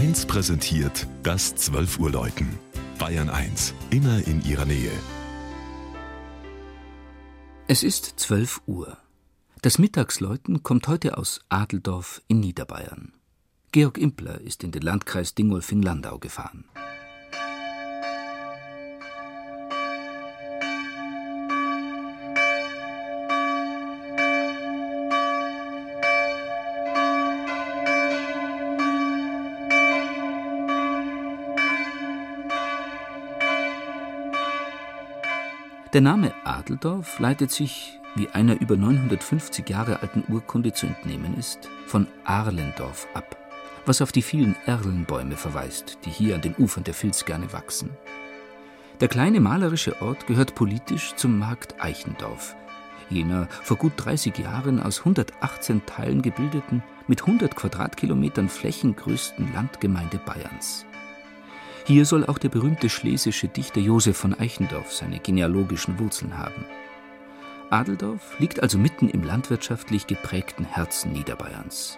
1 präsentiert das 12 Uhr Läuten. Bayern 1, immer in ihrer Nähe. Es ist 12 Uhr. Das Mittagsläuten kommt heute aus Adeldorf in Niederbayern. Georg Impler ist in den Landkreis Dingolfing-Landau gefahren. Der Name Adeldorf leitet sich, wie einer über 950 Jahre alten Urkunde zu entnehmen ist, von Arlendorf ab, was auf die vielen Erlenbäume verweist, die hier an den Ufern der Vilz gerne wachsen. Der kleine malerische Ort gehört politisch zum Markt Eichendorf, jener vor gut 30 Jahren aus 118 Teilen gebildeten, mit 100 Quadratkilometern Flächen größten Landgemeinde Bayerns. Hier soll auch der berühmte schlesische Dichter Josef von Eichendorff seine genealogischen Wurzeln haben. Adeldorf liegt also mitten im landwirtschaftlich geprägten Herzen Niederbayerns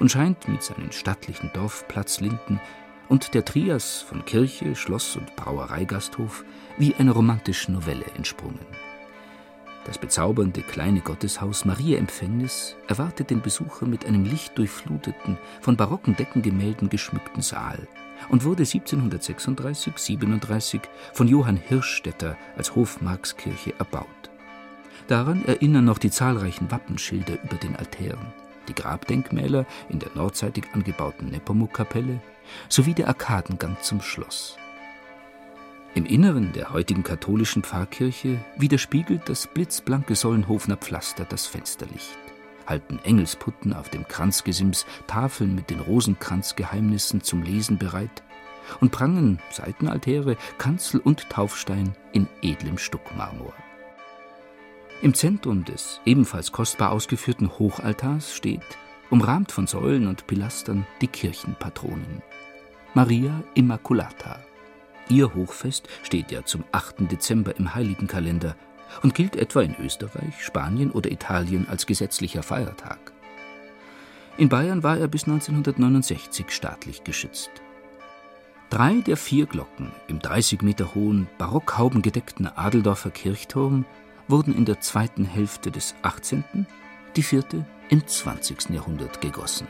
und scheint mit seinen stattlichen Dorfplatzlinden und der Trias von Kirche, Schloss und Brauereigasthof wie einer romantischen Novelle entsprungen. Das bezaubernde kleine Gotteshaus Maria Empfängnis erwartet den Besucher mit einem lichtdurchfluteten, von barocken Deckengemälden geschmückten Saal und wurde 1736/37 von Johann Hirschstetter als Hofmarkskirche erbaut. Daran erinnern noch die zahlreichen Wappenschilder über den Altären, die Grabdenkmäler in der nordseitig angebauten Nepomuk-Kapelle sowie der Arkadengang zum Schloss. Im Inneren der heutigen katholischen Pfarrkirche widerspiegelt das blitzblanke Sollenhofener Pflaster das Fensterlicht halten Engelsputten auf dem Kranzgesims Tafeln mit den Rosenkranzgeheimnissen zum Lesen bereit und prangen Seitenaltäre, Kanzel und Taufstein in edlem Stuckmarmor. Im Zentrum des ebenfalls kostbar ausgeführten Hochaltars steht, umrahmt von Säulen und Pilastern, die Kirchenpatronin Maria Immaculata. Ihr Hochfest steht ja zum 8. Dezember im Heiligenkalender und gilt etwa in Österreich, Spanien oder Italien als gesetzlicher Feiertag. In Bayern war er bis 1969 staatlich geschützt. Drei der vier Glocken im 30 Meter hohen, barockhaubengedeckten Adeldorfer Kirchturm wurden in der zweiten Hälfte des 18., die vierte im 20. Jahrhundert gegossen